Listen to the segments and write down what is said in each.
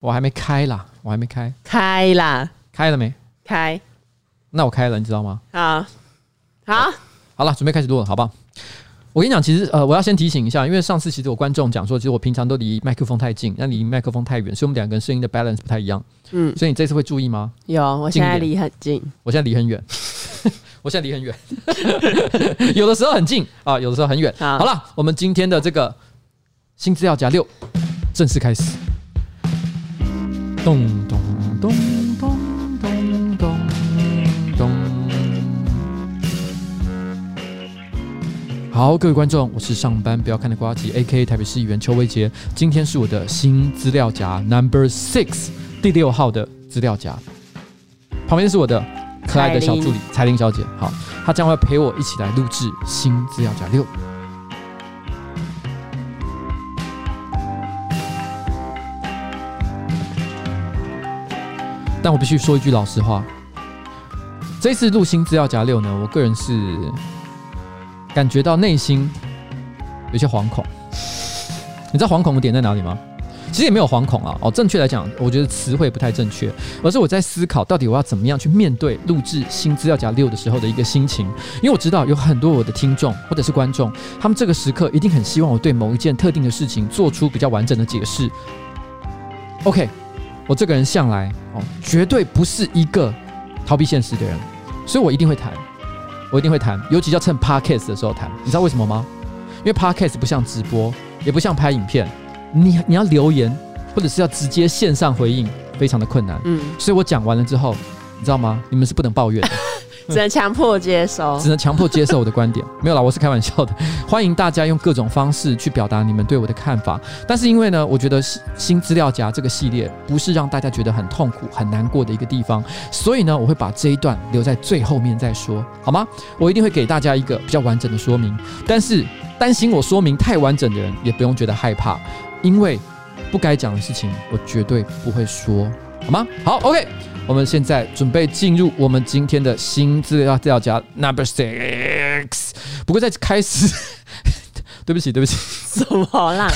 我还没开啦，我还没开，开啦，开了没？开，那我开了，你知道吗？好，好，好了，准备开始录了，好不好？我跟你讲，其实呃，我要先提醒一下，因为上次其实有观众讲说，其实我平常都离麦克风太近，那离麦克风太远，所以我们两个人声音的 balance 不太一样。嗯，所以你这次会注意吗？有，我现在离很近，我现在离很远，我现在离很远，有的时候很近啊，有的时候很远。好了，我们今天的这个新资料夹六正式开始。咚咚咚咚咚咚咚！好，各位观众，我是上班不要看的瓜吉，A.K.A. 台北市议员邱威杰。今天是我的新资料夹 Number Six 第六号的资料夹，旁边是我的可爱的小助理彩玲小姐。好，她将会陪我一起来录制新资料夹六。但我必须说一句老实话，这次录新资料夹六呢，我个人是感觉到内心有些惶恐。你知道惶恐的点在哪里吗？其实也没有惶恐啊，哦，正确来讲，我觉得词汇不太正确，而是我在思考到底我要怎么样去面对录制新资料夹六的时候的一个心情。因为我知道有很多我的听众或者是观众，他们这个时刻一定很希望我对某一件特定的事情做出比较完整的解释。OK。我这个人向来哦，绝对不是一个逃避现实的人，所以我一定会谈，我一定会谈，尤其要趁 Podcast 的时候谈。你知道为什么吗？因为 Podcast 不像直播，也不像拍影片，你你要留言或者是要直接线上回应，非常的困难。嗯，所以我讲完了之后，你知道吗？你们是不能抱怨的。只能强迫接受，只能强迫接受我的观点。没有啦，我是开玩笑的。欢迎大家用各种方式去表达你们对我的看法。但是因为呢，我觉得新资料夹这个系列不是让大家觉得很痛苦、很难过的一个地方，所以呢，我会把这一段留在最后面再说，好吗？我一定会给大家一个比较完整的说明。但是担心我说明太完整的人也不用觉得害怕，因为不该讲的事情我绝对不会说，好吗？好，OK。我们现在准备进入我们今天的新资料资料夹 Number Six。不过在开始，对不起，对不起，怎么啦？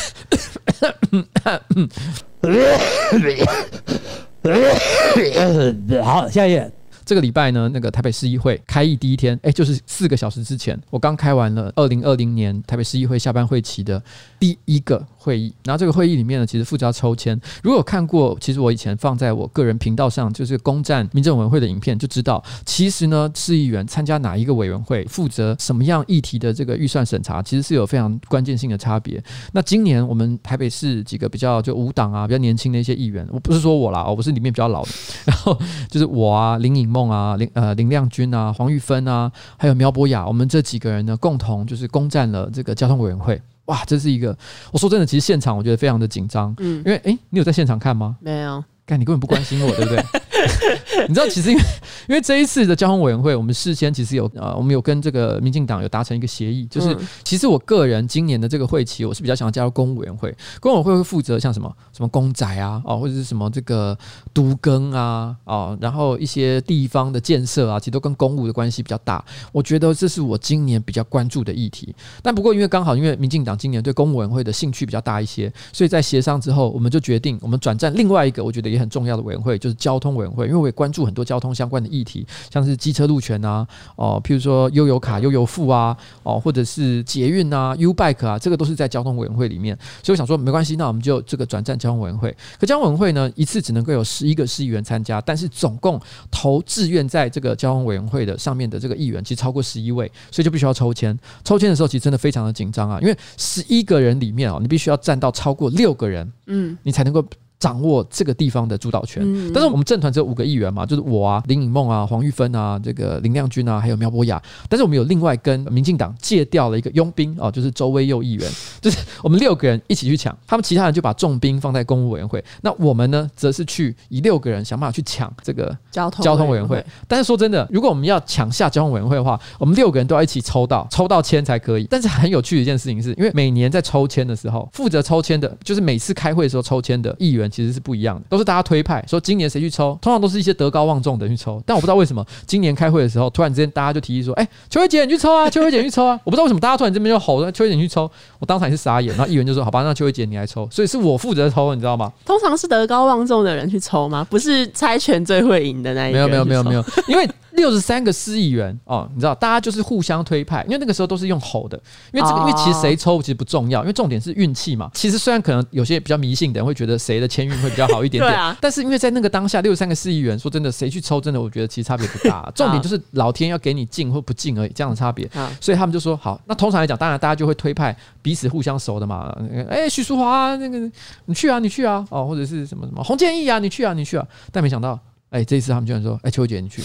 好，下一页。这个礼拜呢，那个台北市议会开议第一天，哎，就是四个小时之前，我刚开完了二零二零年台北市议会下班会期的第一个会议。然后这个会议里面呢，其实负责抽签。如果有看过，其实我以前放在我个人频道上，就是公战民政委员会的影片，就知道，其实呢，市议员参加哪一个委员会，负责什么样议题的这个预算审查，其实是有非常关键性的差别。那今年我们台北市几个比较就无党啊，比较年轻的一些议员，我不是说我啦，我不是里面比较老的，然后就是我啊，林颖。梦啊，林呃林亮君啊，黄玉芬啊，还有苗博雅，我们这几个人呢，共同就是攻占了这个交通委员会。哇，这是一个，我说真的，其实现场我觉得非常的紧张，嗯，因为诶，你有在现场看吗？没有。看，你根本不关心我，对不对？你知道，其实因为因为这一次的交通委员会，我们事先其实有呃，我们有跟这个民进党有达成一个协议，就是其实我个人今年的这个会期，我是比较想要加入公务委员会，公务委员会会负责像什么什么公宅啊，哦，或者是什么这个都更啊，哦，然后一些地方的建设啊，其实都跟公务的关系比较大。我觉得这是我今年比较关注的议题。但不过因为刚好因为民进党今年对公务委员会的兴趣比较大一些，所以在协商之后，我们就决定我们转战另外一个，我觉得。也很重要的委员会就是交通委员会，因为我也关注很多交通相关的议题，像是机车路权啊，哦，譬如说悠游卡、悠游付啊，哦，或者是捷运啊、U Bike 啊，这个都是在交通委员会里面。所以我想说，没关系，那我们就这个转战交通委员会。可交通委员会呢，一次只能够有十一个市议员参加，但是总共投志愿在这个交通委员会的上面的这个议员，其实超过十一位，所以就必须要抽签。抽签的时候，其实真的非常的紧张啊，因为十一个人里面哦，你必须要占到超过六个人，嗯，你才能够。掌握这个地方的主导权，但是我们政团只有五个议员嘛，就是我啊、林颖梦啊、黄玉芬啊、这个林亮君啊，还有苗博雅。但是我们有另外跟民进党借调了一个佣兵啊，就是周威佑议员，就是我们六个人一起去抢，他们其他人就把重兵放在公务委员会，那我们呢，则是去以六个人想办法去抢这个交通交通委员会。但是说真的，如果我们要抢下交通委员会的话，我们六个人都要一起抽到抽到签才可以。但是很有趣的一件事情是，因为每年在抽签的时候，负责抽签的，就是每次开会的时候抽签的议员。员其实是不一样的，都是大家推派说今年谁去抽，通常都是一些德高望重的人去抽。但我不知道为什么今年开会的时候，突然之间大家就提议说：“哎，秋叶姐你去抽啊，秋叶姐你去抽啊！”我不知道为什么大家突然这边就吼说：“秋叶姐你去抽。”我当场也是傻眼。然后议员就说：“好吧，那秋叶姐你来抽。”所以是我负责抽，你知道吗？通常是德高望重的人去抽吗？不是猜拳最会赢的那一个？没有没有没有没有，因为。六十三个市议员哦，你知道，大家就是互相推派，因为那个时候都是用吼的，因为这个，因为其实谁抽其实不重要，因为重点是运气嘛。其实虽然可能有些比较迷信的人会觉得谁的签运会比较好一点点，啊，但是因为在那个当下，六十三个市议员，说真的，谁去抽，真的我觉得其实差别不大。重点就是老天要给你进或不进而已，这样的差别。所以他们就说好，那通常来讲，当然大家就会推派彼此互相熟的嘛。哎，许淑华那个你去啊，你去啊，哦，或者是什么什么洪建义啊，你去啊，你去啊。但没想到，哎，这一次他们居然说，哎，邱姐你去。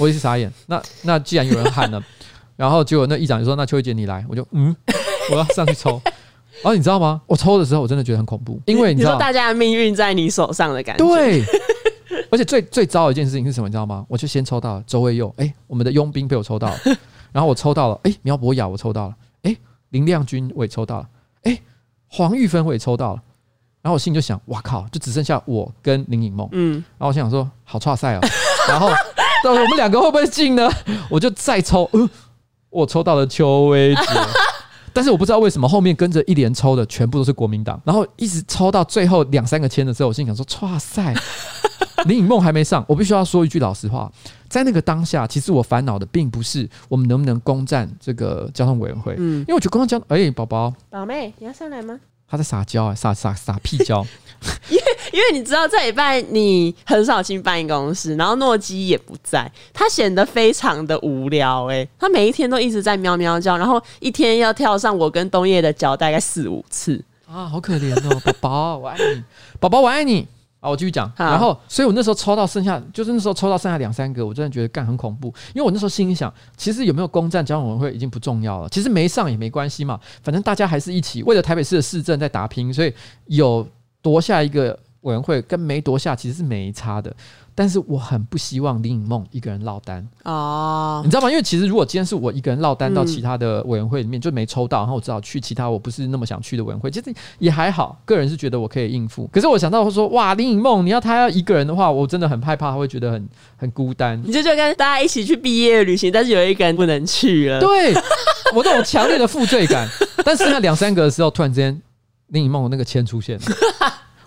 我也是傻眼，那那既然有人喊了，然后结果那议长就说：“那邱慧姐你来。”我就嗯，我要上去抽。然后你知道吗？我抽的时候我真的觉得很恐怖，因为你知道你大家的命运在你手上的感觉。对，而且最最糟的一件事情是什么？你知道吗？我就先抽到了周卫佑，哎，我们的佣兵被我抽到了，然后我抽到了，哎，苗博雅我抽到了，哎，林亮君我也抽到了，哎，黄玉芬我也抽到了，然后我心里就想：哇靠，就只剩下我跟林颖梦。嗯，然后我心想说：好差赛哦，然后。到时候我们两个会不会进呢？我就再抽，呃，我抽到了邱威杰，但是我不知道为什么后面跟着一连抽的全部都是国民党，然后一直抽到最后两三个签的时候，我心想说：哇塞，林颖梦还没上。我必须要说一句老实话，在那个当下，其实我烦恼的并不是我们能不能攻占这个交通委员会，嗯，因为我觉得刚刚交，哎，宝宝，宝妹，你要上来吗？他在撒娇啊，撒撒撒屁娇。因为因为你知道这礼拜你很少进办公室，然后诺基也不在，他显得非常的无聊哎、欸，他每一天都一直在喵喵叫，然后一天要跳上我跟冬叶的脚大概四五次啊，好可怜哦，宝宝我爱你，宝宝我爱你。啊，我继续讲，然后，所以我那时候抽到剩下，就是那时候抽到剩下两三个，我真的觉得干很恐怖，因为我那时候心里想，其实有没有攻占交通委员会已经不重要了，其实没上也没关系嘛，反正大家还是一起为了台北市的市政在打拼，所以有夺下一个委员会跟没夺下其实是没差的。但是我很不希望林颖梦一个人落单哦，你知道吗？因为其实如果今天是我一个人落单到其他的委员会里面就没抽到，然后我只好去其他我不是那么想去的委员会，其实也还好。个人是觉得我可以应付。可是我想到说，哇，林颖梦，你要他要一个人的话，我真的很害怕，他会觉得很 很孤单。你就就跟大家一起去毕业旅行，但是有一个人不能去了。对，我这种强烈的负罪感。但是那两三个的时候，突然之间林颖梦那个签出现了。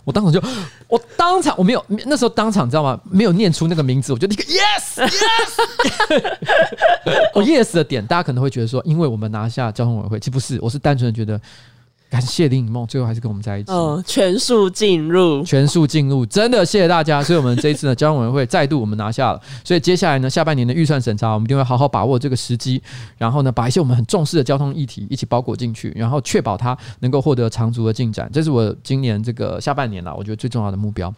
我当场就，我当场我没有那时候当场知道吗？没有念出那个名字，我就那个 yes yes。我 yes 的点，大家可能会觉得说，因为我们拿下交通委员会，其实不是，我是单纯的觉得。感谢林颖梦，最后还是跟我们在一起。嗯，全数进入，全数进入，真的谢谢大家。所以，我们这一次呢，交通委员会再度我们拿下了。所以，接下来呢，下半年的预算审查，我们一定会好好把握这个时机，然后呢，把一些我们很重视的交通议题一起包裹进去，然后确保它能够获得长足的进展。这是我今年这个下半年了，我觉得最重要的目标。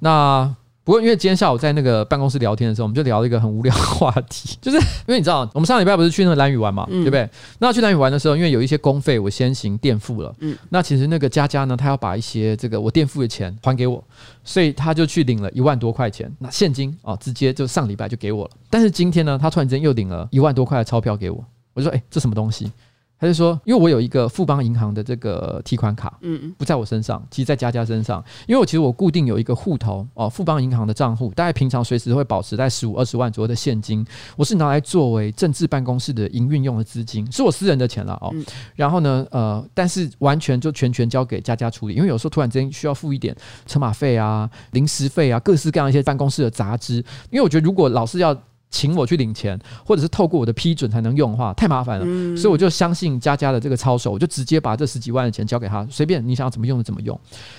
那。不过，因为今天下午在那个办公室聊天的时候，我们就聊了一个很无聊的话题，就是因为你知道，我们上礼拜不是去那个蓝屿玩嘛，嗯、对不对？那去蓝屿玩的时候，因为有一些公费我先行垫付了，嗯，那其实那个佳佳呢，他要把一些这个我垫付的钱还给我，所以他就去领了一万多块钱，那现金啊，直接就上礼拜就给我了。但是今天呢，他突然间又领了一万多块的钞票给我，我就说，哎，这什么东西？他就说，因为我有一个富邦银行的这个提款卡，嗯，不在我身上，其实在佳佳身上。因为我其实我固定有一个户头哦，富邦银行的账户，大概平常随时会保持在十五二十万左右的现金，我是拿来作为政治办公室的营运用的资金，是我私人的钱了哦。然后呢，呃，但是完全就全权交给佳佳处理，因为有时候突然之间需要付一点车马费啊、临时费啊、各式各样一些办公室的杂支，因为我觉得如果老是要。请我去领钱，或者是透过我的批准才能用的话，太麻烦了。嗯、所以我就相信佳佳的这个操守，我就直接把这十几万的钱交给他，随便你想要怎么用就怎么用。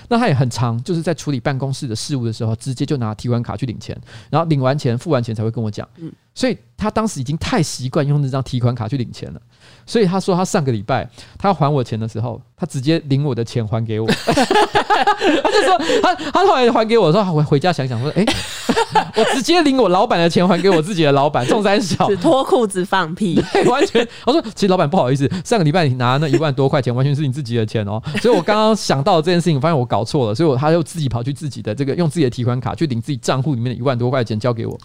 那他也很长，就是在处理办公室的事务的时候，直接就拿提款卡去领钱，然后领完钱付完钱才会跟我讲。嗯、所以他当时已经太习惯用那张提款卡去领钱了。所以他说，他上个礼拜他要还我钱的时候，他直接领我的钱还给我。他就说，他他后来还给我的时候，回回家想想说，哎、欸，我直接领我老板的钱还给我自己的老板，中三小，只脱裤子放屁，完全。我说，其实老板不好意思，上个礼拜你拿那一万多块钱，完全是你自己的钱哦。所以我刚刚想到这件事情，发现我搞错了，所以我他又自己跑去自己的这个用自己的提款卡去领自己账户里面的一万多块钱交给我，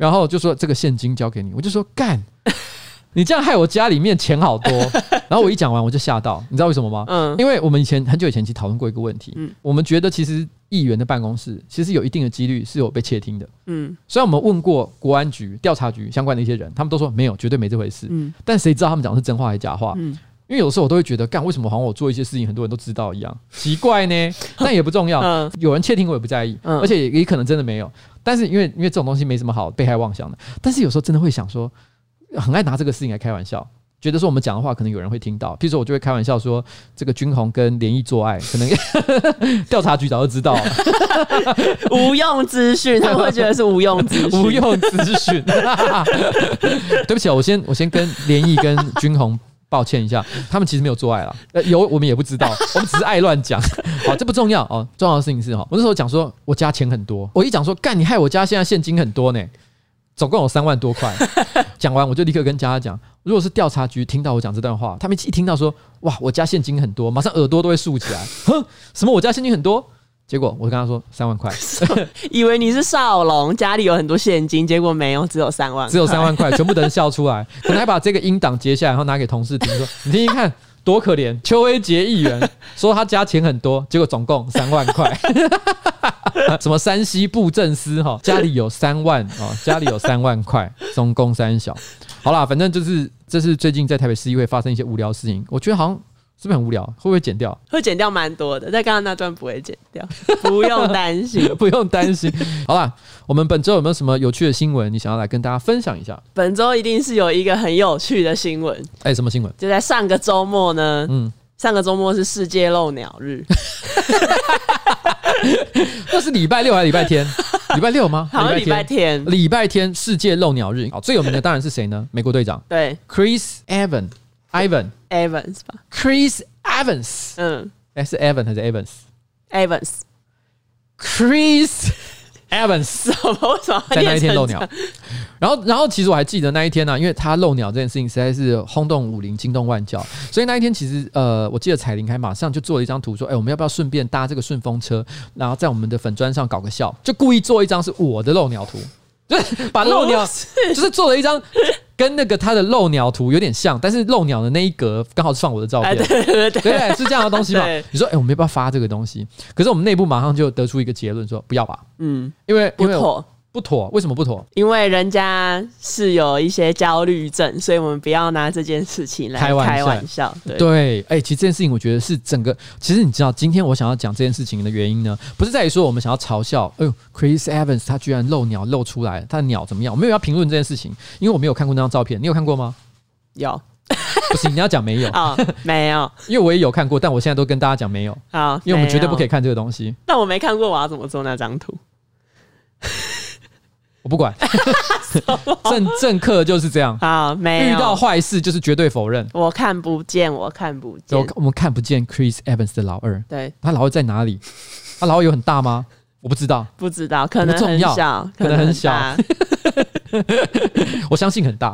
然后就说这个现金交给你，我就说干。你这样害我家里面钱好多。然后我一讲完我就吓到，你知道为什么吗？嗯，因为我们以前很久以前其实讨论过一个问题，嗯，我们觉得其实议员的办公室其实有一定的几率是有被窃听的，嗯，虽然我们问过国安局、调查局相关的一些人，他们都说没有，绝对没这回事，嗯，但谁知道他们讲的是真话还是假话？嗯。因为有时候我都会觉得，干为什么好像我做一些事情，很多人都知道一样，奇怪呢？但也不重要，有人窃听我也不在意，而且也可能真的没有。但是因为因为这种东西没什么好被害妄想的，但是有时候真的会想说，很爱拿这个事情来开玩笑，觉得说我们讲的话可能有人会听到。譬如说，我就会开玩笑说，这个军红跟联谊做爱，可能 调查局早就知道了，无用资讯，他们会觉得是无用资讯，无用资讯。对不起啊，我先我先跟联谊跟军红。抱歉一下，他们其实没有做爱了，呃，有我们也不知道，我们只是爱乱讲。好，这不重要哦，重要的事情是哈，我那时候讲说我家钱很多，我一讲说干，你害我家现在现金很多呢，总共有三万多块。讲完我就立刻跟家家讲，如果是调查局听到我讲这段话，他们一听到说哇，我家现金很多，马上耳朵都会竖起来，哼，什么我家现金很多？结果我跟他说三万块，以为你是少龙，家里有很多现金，结果没有，只有三万，只有三万块，全部等人笑出来，可能还把这个音档截下来，然后拿给同事听，说你听听看，多可怜。邱威杰议员说他家钱很多，结果总共三万块，什么山西布政司哈，家里有三万啊，家里有三万块，总共三小。好啦，反正就是这是最近在台北市议会发生一些无聊事情，我觉得好像。是不是很无聊？会不会剪掉？会剪掉蛮多的，在刚刚那段不会剪掉，不用担心，不用担心。好啦，我们本周有没有什么有趣的新闻？你想要来跟大家分享一下？本周一定是有一个很有趣的新闻。哎、欸，什么新闻？就在上个周末呢。嗯，上个周末是世界漏鸟日。那是礼拜六还是礼拜天？礼拜六吗？好像礼拜天。礼拜天世界漏鸟日。好，最有名的当然是谁呢？美国队长。对，Chris Evans。Ivan Evans 吧，Chris Evans，嗯，哎，是 Evans 还是 Evans？Evans，Chris Evans，什么？为什么在那一天漏鸟？然后，然后其实我还记得那一天呢、啊，因为他漏鸟这件事情实在是轰动武林、惊动万教，所以那一天其实呃，我记得彩铃还马上就做了一张图，说，哎，我们要不要顺便搭这个顺风车，然后在我们的粉砖上搞个笑，就故意做一张是我的漏鸟图，就是把漏鸟，就是做了一张。跟那个他的漏鸟图有点像，但是漏鸟的那一格刚好是放我的照片，对对对，对，是这样的东西嘛？你说，哎，我没办法发这个东西，可是我们内部马上就得出一个结论，说不要吧，嗯，因为因为我。不妥，为什么不妥？因为人家是有一些焦虑症，所以我们不要拿这件事情来开玩笑。玩笑对，哎、欸，其实这件事情，我觉得是整个。其实你知道，今天我想要讲这件事情的原因呢，不是在于说我们想要嘲笑，哎呦，Chris Evans 他居然漏鸟漏出来，他的鸟怎么样？我没有要评论这件事情，因为我没有看过那张照片。你有看过吗？有，不行，你要讲没有啊？没有，因为我也有看过，但我现在都跟大家讲没有。啊，因为我们绝对不可以看这个东西。那我没看过，我要怎么做那张图？我不管，政政客就是这样。好，没有遇到坏事就是绝对否认。我看不见，我看不见。我我们看不见 Chris Evans 的老二。对，他老二在哪里？他老二有很大吗？我不知道，不知道，可能很小，可能很小。我相信很大，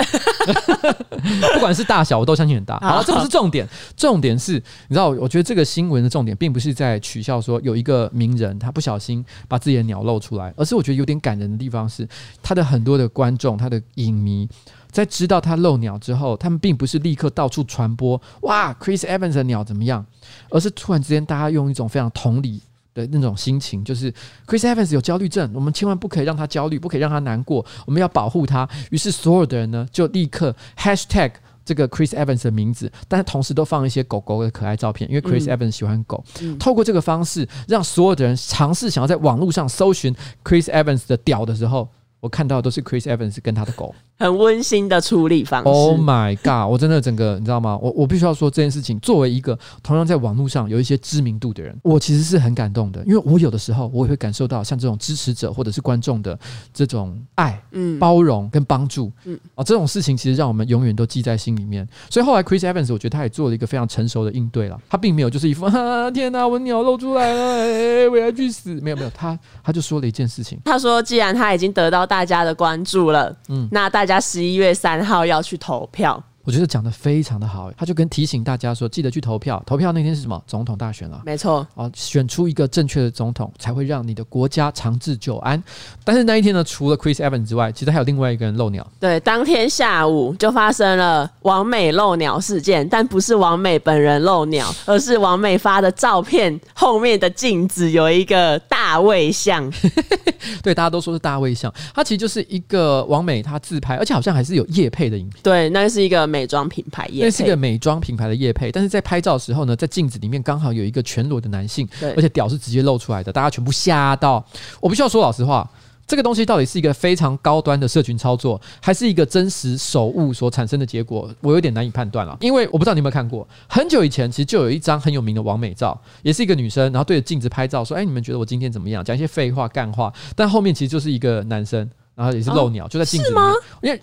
不管是大小，我都相信很大。好了，这不是重点，重点是，你知道，我觉得这个新闻的重点并不是在取笑说有一个名人他不小心把自己的鸟露出来，而是我觉得有点感人的地方是，他的很多的观众，他的影迷，在知道他漏鸟之后，他们并不是立刻到处传播哇，Chris Evans 的鸟怎么样，而是突然之间大家用一种非常同理。的那种心情，就是 Chris Evans 有焦虑症，我们千万不可以让他焦虑，不可以让他难过，我们要保护他。于是所有的人呢，就立刻 Hashtag 这个 Chris Evans 的名字，但是同时都放一些狗狗的可爱照片，因为 Chris Evans 喜欢狗。嗯、透过这个方式，让所有的人尝试想要在网络上搜寻 Chris Evans 的屌的时候。我看到的都是 Chris Evans 跟他的狗，很温馨的处理方式。Oh my god！我真的整个你知道吗？我我必须要说这件事情，作为一个同样在网络上有一些知名度的人，我其实是很感动的，因为我有的时候我也会感受到像这种支持者或者是观众的这种爱、嗯、包容跟帮助，嗯啊，这种事情其实让我们永远都记在心里面。所以后来 Chris Evans 我觉得他也做了一个非常成熟的应对了，他并没有就是一副啊天哪，我鸟露出来了，哎，我要去死！没有没有，他他就说了一件事情，他说既然他已经得到大家的关注了，嗯，那大家十一月三号要去投票，我觉得讲的非常的好。他就跟提醒大家说，记得去投票。投票那天是什么？总统大选啊。没错。啊，选出一个正确的总统，才会让你的国家长治久安。但是那一天呢，除了 Chris Evans 之外，其实还有另外一个人漏鸟。对，当天下午就发生了王美漏鸟事件，但不是王美本人漏鸟，而是王美发的照片后面的镜子有一个大卫像。对，大家都说是大卫像，它其实就是一个王美她自拍，而且好像还是有夜配的影片。对，那是一个美妆品牌业配，那是一个美妆品牌的业配。但是在拍照的时候呢，在镜子里面刚好有一个全裸的男性，对，而且屌是直接露出来的，大家全部吓到。我不需要说老实话。这个东西到底是一个非常高端的社群操作，还是一个真实手误所产生的结果？我有点难以判断了。因为我不知道你有没有看过，很久以前其实就有一张很有名的网美照，也是一个女生，然后对着镜子拍照，说：“哎，你们觉得我今天怎么样？”讲一些废话、干话，但后面其实就是一个男生，然后也是露鸟，哦、就在镜子里面，因为。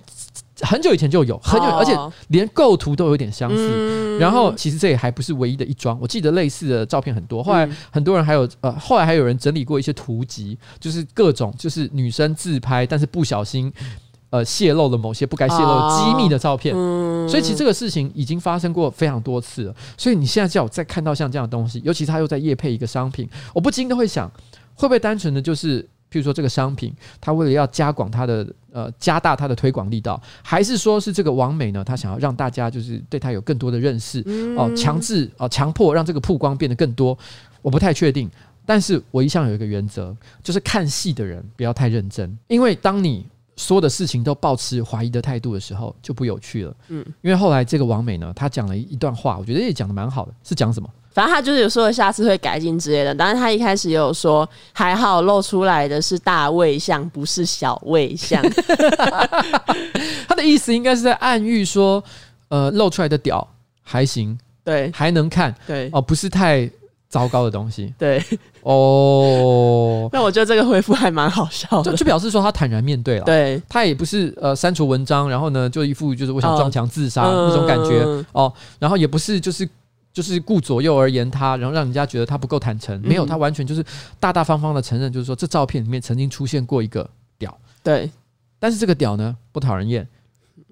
很久以前就有，很久，而且连构图都有点相似。嗯、然后，其实这也还不是唯一的一桩。我记得类似的照片很多。后来很多人还有呃，后来还有人整理过一些图集，就是各种就是女生自拍，但是不小心呃泄露了某些不该泄露机密的照片。哦、所以，其实这个事情已经发生过非常多次了。所以，你现在叫我再看到像这样的东西，尤其他又在夜配一个商品，我不禁都会想，会不会单纯的就是。譬如说这个商品，它为了要加广它的呃加大它的推广力道，还是说是这个王美呢？他想要让大家就是对他有更多的认识哦，强制哦强迫让这个曝光变得更多，我不太确定。但是我一向有一个原则，就是看戏的人不要太认真，因为当你说的事情都抱持怀疑的态度的时候，就不有趣了。嗯，因为后来这个王美呢，他讲了一段话，我觉得也讲的蛮好的，是讲什么？反正他就是有说下次会改进之类的，但是他一开始也有说还好露出来的是大卫像，不是小卫像。他的意思应该是在暗喻说，呃，露出来的屌还行，对，还能看，对，哦，不是太糟糕的东西，对，哦。那我觉得这个回复还蛮好笑的，就就表示说他坦然面对了，对，他也不是呃删除文章，然后呢就一副就是我想撞墙自杀那种感觉哦，哦，然后也不是就是。就是顾左右而言他，然后让人家觉得他不够坦诚。没有，他完全就是大大方方的承认，就是说这照片里面曾经出现过一个屌。对，但是这个屌呢不讨人厌。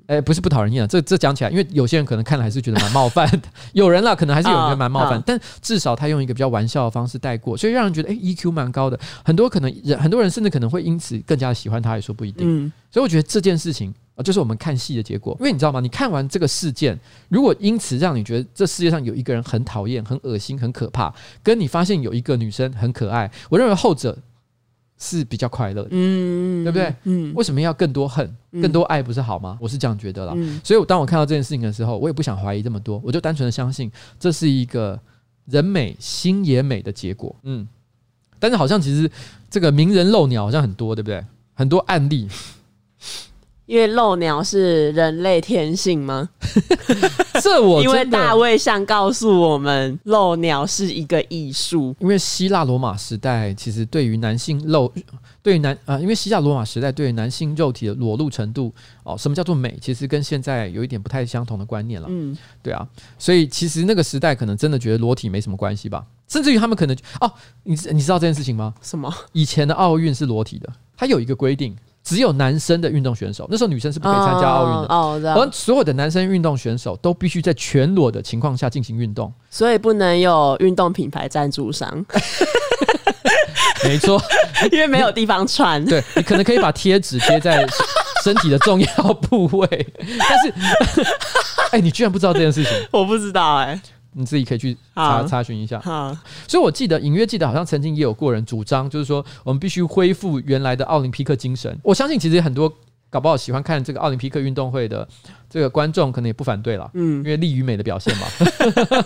哎，不是不讨人厌啊，这这讲起来，因为有些人可能看了还是觉得蛮冒犯的。有人啦，可能还是有人觉得蛮冒犯，但至少他用一个比较玩笑的方式带过，所以让人觉得哎，EQ 蛮高的。很多可能人，很多人甚至可能会因此更加喜欢他，也说不一定。嗯，所以我觉得这件事情。就是我们看戏的结果，因为你知道吗？你看完这个事件，如果因此让你觉得这世界上有一个人很讨厌、很恶心、很可怕，跟你发现有一个女生很可爱，我认为后者是比较快乐的，嗯，对不对？嗯，为什么要更多恨、更多爱不是好吗？我是这样觉得啦。所以，我当我看到这件事情的时候，我也不想怀疑这么多，我就单纯的相信这是一个人美心也美的结果。嗯，但是好像其实这个名人漏鸟好像很多，对不对？很多案例。因为漏鸟是人类天性吗？这我因为大卫像告诉我们，漏鸟是一个艺术。因为希腊罗马时代其实对于男性露，对于男啊、呃，因为希腊罗马时代对于男性肉体的裸露程度哦，什么叫做美？其实跟现在有一点不太相同的观念了。嗯，对啊，所以其实那个时代可能真的觉得裸体没什么关系吧，甚至于他们可能哦，你你知道这件事情吗？什么？以前的奥运是裸体的，它有一个规定。只有男生的运动选手，那时候女生是不可以参加奥运的。哦，而所有的男生运动选手都必须在全裸的情况下进行运动，所以不能有运动品牌赞助商。没错，因为没有地方穿。对，你可能可以把贴纸贴在身体的重要部位，但是，哎，你居然不知道这件事情？我不知道，哎。你自己可以去查查询一下。所以我记得隐约记得好像曾经也有过人主张，就是说我们必须恢复原来的奥林匹克精神。我相信其实很多搞不好喜欢看这个奥林匹克运动会的这个观众可能也不反对了，嗯，因为力与美的表现嘛。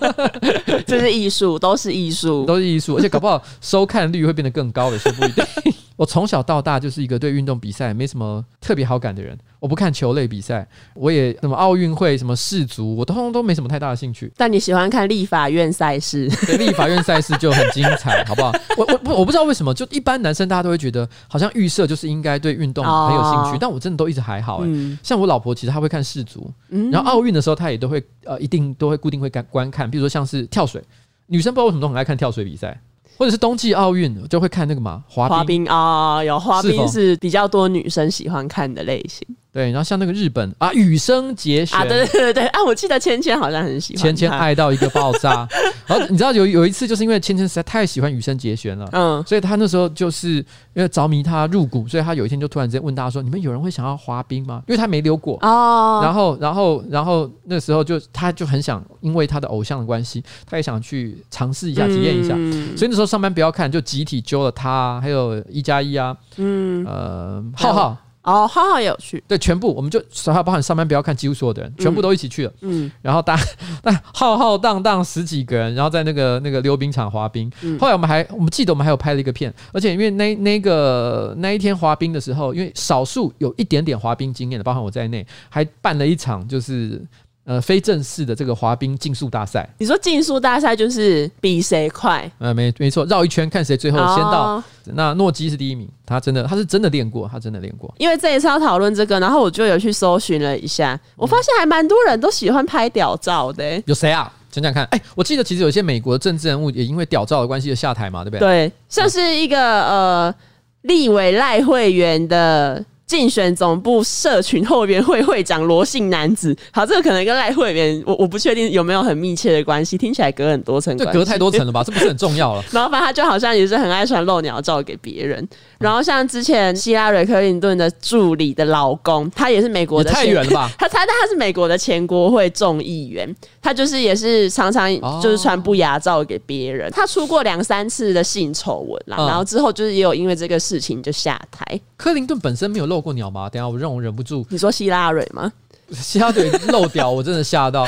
这是艺术，都是艺术，都是艺术，而且搞不好收看率会变得更高的，说不一定。我从小到大就是一个对运动比赛没什么特别好感的人。我不看球类比赛，我也什么奥运会、什么世足，我通通都没什么太大的兴趣。但你喜欢看立法院赛事？对，立法院赛事就很精彩，好不好？我我不我不知道为什么，就一般男生大家都会觉得好像预设就是应该对运动很有兴趣，哦、但我真的都一直还好哎、像我老婆其实她会看世足，嗯、然后奥运的时候他也都会呃一定都会固定会观观看，比如说像是跳水，女生不知道为什么都很爱看跳水比赛。或者是冬季奥运就会看那个嘛滑冰啊、哦，有滑冰是比较多女生喜欢看的类型。对，然后像那个日本啊，羽生结弦啊，对对对对啊，我记得芊芊好像很喜欢，芊芊爱到一个爆炸。然后你知道有有一次，就是因为芊芊实在太喜欢羽生结弦了，嗯，所以他那时候就是因为着迷他入股，所以他有一天就突然之间问大家说：“你们有人会想要滑冰吗？”因为他没溜过哦。然后，然后，然后那时候就他就很想，因为他的偶像的关系，他也想去尝试一下，体验一下。嗯、所以那时候上班不要看，就集体揪了他，还有一加一啊，嗯，呃，浩浩。哦，浩浩也有去，对，全部我们就还有包含上班不要看，几乎所有的人全部都一起去了。嗯，然后大 那浩浩荡荡十几个人，然后在那个那个溜冰场滑冰。嗯、后来我们还我们记得我们还有拍了一个片，而且因为那那个那一天滑冰的时候，因为少数有一点点滑冰经验的，包含我在内，还办了一场就是。呃，非正式的这个滑冰竞速大赛，你说竞速大赛就是比谁快？呃，没没错，绕一圈看谁最后先到。Oh. 那诺基是第一名，他真的他是真的练过，他真的练过。因为这一次要讨论这个，然后我就有去搜寻了一下，我发现还蛮多人都喜欢拍屌照的、欸。有谁啊？讲讲看。哎、欸，我记得其实有些美国的政治人物也因为屌照的关系而下台嘛，对不对？对，像是一个呃立委赖会员的。竞选总部社群后援会会长罗姓男子，好，这个可能跟赖会员，我我不确定有没有很密切的关系，听起来隔很多层，这隔太多层了吧？这不是很重要了。然后反正他就好像也是很爱传露鸟照给别人。然后像之前希拉蕊·克林顿的助理的老公，他也是美国的，太远了吧？他他他是美国的前国会众议员，他就是也是常常就是传不雅照给别人。他出过两三次的性丑闻啦，然后之后就是也有因为这个事情就下台。克林顿本身没有露过鸟吗？等下我让我忍不住。你说希拉蕊吗？希拉蕊漏屌，我真的吓到。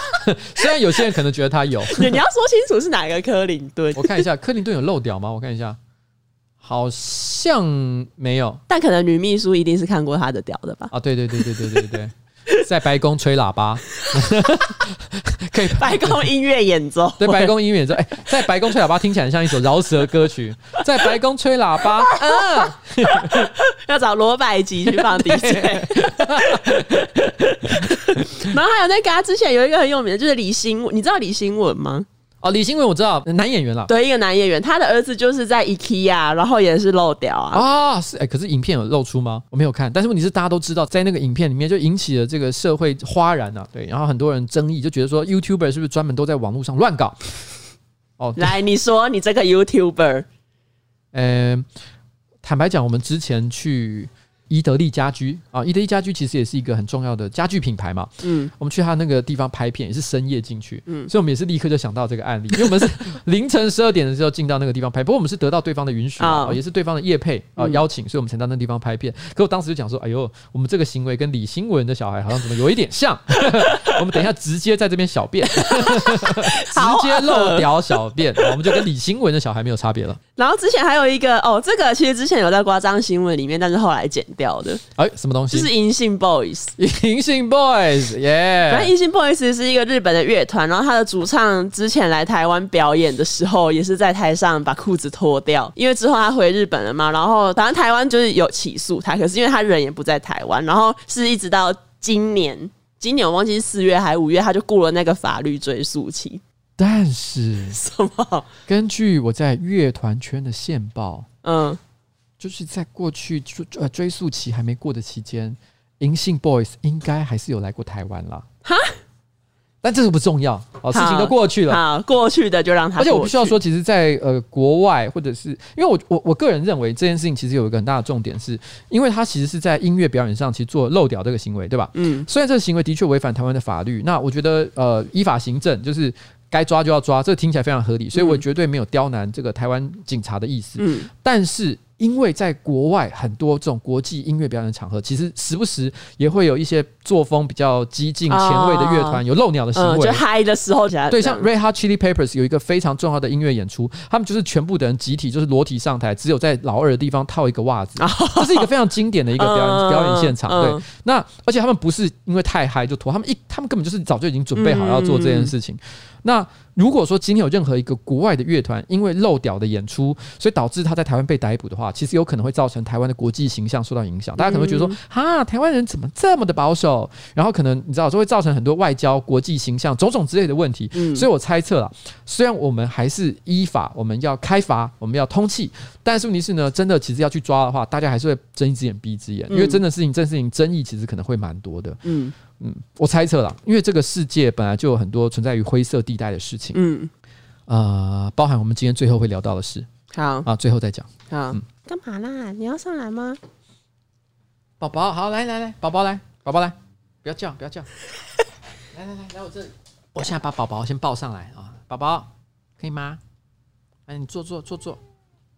虽然有些人可能觉得他有，你 你要说清楚是哪个克林顿。我看一下，克林顿有漏屌吗？我看一下。好像没有，但可能女秘书一定是看过他的屌的吧？啊，对对对对对对对，在白宫吹喇叭，可以白宫音乐演奏，对白宫音乐演奏，哎，在白宫吹喇叭听起来像一首饶舌歌曲，在白宫吹喇叭，嗯，要找罗百吉去放 DJ，然后还有那个啊之前有一个很有名的，就是李新，你知道李新文吗？哦，李新文我知道，男演员了。对，一个男演员，他的儿子就是在 IKEA，然后也是漏掉啊。啊，是哎、欸，可是影片有露出吗？我没有看。但是问题是，大家都知道，在那个影片里面就引起了这个社会哗然啊。对，然后很多人争议，就觉得说，YouTuber 是不是专门都在网络上乱搞？哦，来，你说你这个 YouTuber，呃，坦白讲，我们之前去。伊德利家居啊，伊德利家居其实也是一个很重要的家具品牌嘛。嗯，我们去他那个地方拍片也是深夜进去，嗯，所以我们也是立刻就想到这个案例，因为我们是 凌晨十二点的时候进到那个地方拍，不过我们是得到对方的允许啊，也是对方的业配啊邀请，所以我们才到那个地方拍片。可我当时就讲说，哎呦，我们这个行为跟李新文的小孩好像怎么有一点像？我们等一下直接在这边小便，直接漏屌小便，我们就跟李新文的小孩没有差别了。然后之前还有一个哦，这个其实之前有在夸张新闻里面，但是后来剪。掉的哎，什么东西？就是银杏 boys，银杏 boys，耶！反正银杏 boys 是一个日本的乐团，然后他的主唱之前来台湾表演的时候，也是在台上把裤子脱掉，因为之后他回日本了嘛。然后反正台湾就是有起诉他，可是因为他人也不在台湾，然后是一直到今年，今年我忘记是四月还是五月，他就过了那个法律追诉期。但是 什么？根据我在乐团圈的线报，嗯。就是在过去追呃追溯期还没过的期间，银杏 boys 应该还是有来过台湾啦。哈，但这个不重要哦，事情都过去了。好，过去的就让他。而且我不需要说，其实在，在呃国外或者是因为我我我个人认为这件事情其实有一个很大的重点是，是因为他其实是在音乐表演上其实做漏掉这个行为，对吧？嗯。虽然这个行为的确违反台湾的法律，那我觉得呃依法行政就是该抓就要抓，这听起来非常合理，所以我绝对没有刁难这个台湾警察的意思。嗯。但是。因为在国外很多这种国际音乐表演的场合，其实时不时也会有一些作风比较激进、前卫的乐团有漏鸟的行为。就嗨的时候，对，像 Red Hot Chili Peppers 有一个非常重要的音乐演出，他们就是全部的人集体就是裸体上台，只有在老二的地方套一个袜子，这是一个非常经典的一个表演表演现场。对，那而且他们不是因为太嗨就脱，他们一他们根本就是早就已经准备好要做这件事情。那如果说今天有任何一个国外的乐团因为漏屌的演出，所以导致他在台湾被逮捕的话，其实有可能会造成台湾的国际形象受到影响。大家可能会觉得说，哈，台湾人怎么这么的保守？然后可能你知道，就会造成很多外交、国际形象种种之类的问题。所以我猜测了，虽然我们还是依法，我们要开罚，我们要通缉，但是问题是呢，真的其实要去抓的话，大家还是会睁一只眼闭一只眼，因为真的事情、这事情争议其实可能会蛮多的。嗯。嗯，我猜测了，因为这个世界本来就有很多存在于灰色地带的事情。嗯，呃，包含我们今天最后会聊到的事。好啊，最后再讲。好，嗯，干嘛啦？你要上来吗？宝宝，好，来来来，宝宝来，宝宝来，不要叫，不要叫。来来来，来我这里，我现在把宝宝先抱上来啊，宝宝，可以吗？哎，你坐坐坐坐，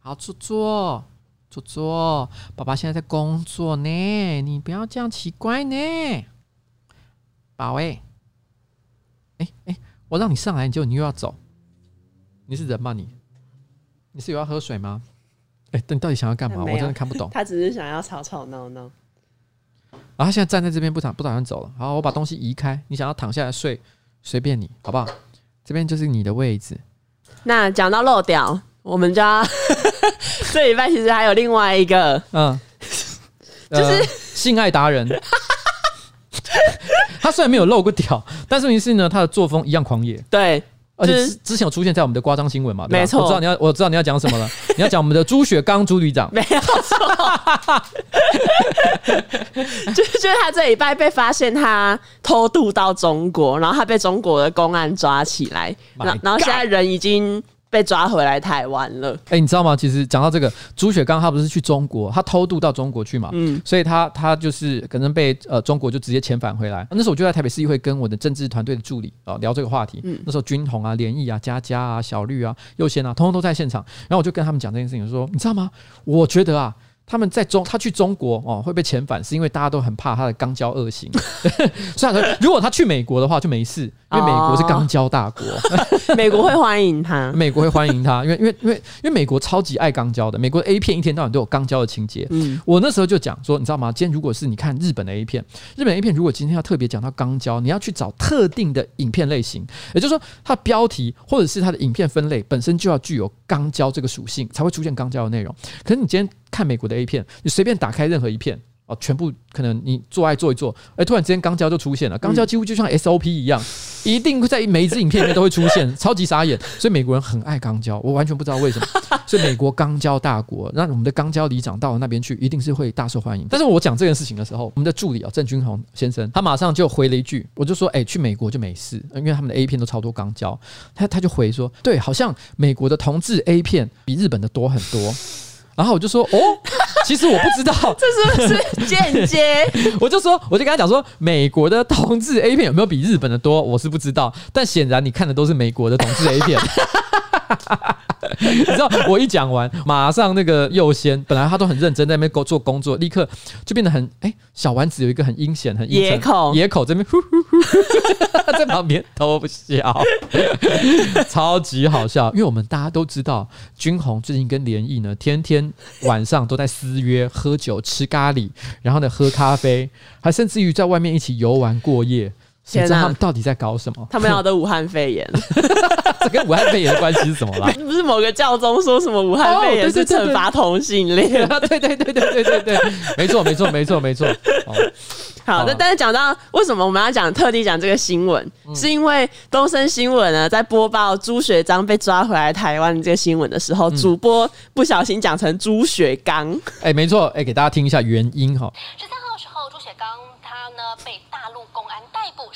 好，坐坐坐坐。爸爸现在在工作呢，你不要这样奇怪呢。宝贝，哎哎，我让你上来，你就你又要走，你是人吗？你，你是有要喝水吗？哎，你到底想要干嘛？我真的看不懂。他只是想要吵吵闹闹。啊，他现在站在这边不打不打算走了。好，我把东西移开。你想要躺下来睡，随便你，好不好？这边就是你的位置。那讲到漏屌，我们家这礼拜其实还有另外一个，嗯，就是、呃、性爱达人。他虽然没有露过屌，但是问题是呢，他的作风一样狂野。对，而且之前有出现在我们的夸张新闻嘛，没错。我知道你要，我知道你要讲什么了。你要讲我们的朱雪刚朱旅长，没有错。就就是他这礼拜被发现他偷渡到中国，然后他被中国的公安抓起来，然然后现在人已经。被抓回来台湾了。哎、欸，你知道吗？其实讲到这个，朱雪刚他不是去中国，他偷渡到中国去嘛。嗯，所以他他就是可能被呃中国就直接遣返回来。那时候我就在台北市议会跟我的政治团队的助理啊、呃、聊这个话题。嗯，那时候军红啊、联谊啊、佳佳啊、小绿啊、右先啊，通通都在现场。然后我就跟他们讲这件事情，说你知道吗？我觉得啊。他们在中，他去中国哦会被遣返，是因为大家都很怕他的肛交恶行。所以说，如果他去美国的话就没事，因为美国是肛交大国，哦、美国会欢迎他，美国会欢迎他，因为因为因为因为美国超级爱肛交的，美国的 A 片一天到晚都有肛交的情节。嗯，我那时候就讲说，你知道吗？今天如果是你看日本的 A 片，日本 A 片如果今天要特别讲到肛交，你要去找特定的影片类型，也就是说，它的标题或者是它的影片分类本身就要具有肛交这个属性，才会出现肛交的内容。可是你今天。看美国的 A 片，你随便打开任何一片哦，全部可能你做爱做一做，哎，突然之间肛交就出现了，肛交几乎就像 SOP 一样，一定会在每一支影片里面都会出现，超级傻眼。所以美国人很爱肛交，我完全不知道为什么。所以美国肛交大国，那我们的肛交里长到了那边去，一定是会大受欢迎。但是我讲这件事情的时候，我们的助理啊，郑君宏先生，他马上就回了一句，我就说，哎，去美国就没事，因为他们的 A 片都超多肛交。他他就回说，对，好像美国的同志 A 片比日本的多很多。然后我就说，哦。其实我不知道，这是不是间接？我就说，我就跟他讲说，美国的同志 A 片有没有比日本的多？我是不知道，但显然你看的都是美国的同志 A 片。你知道，我一讲完，马上那个右先，本来他都很认真在那边做工作，立刻就变得很哎、欸，小丸子有一个很阴险、很野口，野口这边呼呼呼在旁边偷笑，超级好笑。因为我们大家都知道，君红最近跟连毅呢，天天晚上都在私约喝酒、吃咖喱，然后呢喝咖啡，还甚至于在外面一起游玩过夜。谁知道他们到底在搞什么？他们要的武汉肺炎，这跟武汉肺炎的关系是什么啦？不是某个教宗说什么武汉肺炎是惩罚同性恋？对对对对对对对，没错没错没错没错。好，那但是讲到为什么我们要讲特地讲这个新闻，是因为东森新闻呢在播报朱学章被抓回来台湾这个新闻的时候，主播不小心讲成朱学刚。哎，没错，哎，给大家听一下原因哈。十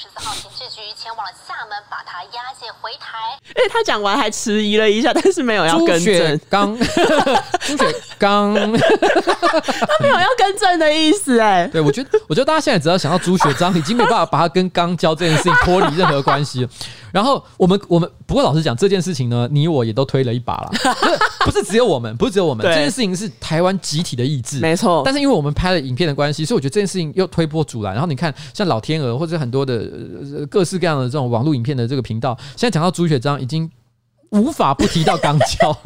十四号刑事局前往了厦门，把他押解回台。哎，他讲完还迟疑了一下，但是没有要更正。朱雪刚，朱雪刚，他没有要更正的意思。哎，对，我觉得，我觉得大家现在只要想到朱雪章，已经没办法把他跟刚交这件事情脱离任何关系了。然后我们我们不过老实讲这件事情呢，你我也都推了一把了，不是不是只有我们，不是只有我们，这件事情是台湾集体的意志，没错。但是因为我们拍了影片的关系，所以我觉得这件事情又推波助澜。然后你看，像老天鹅或者很多的各式各样的这种网络影片的这个频道，现在讲到朱雪章，已经无法不提到钢交。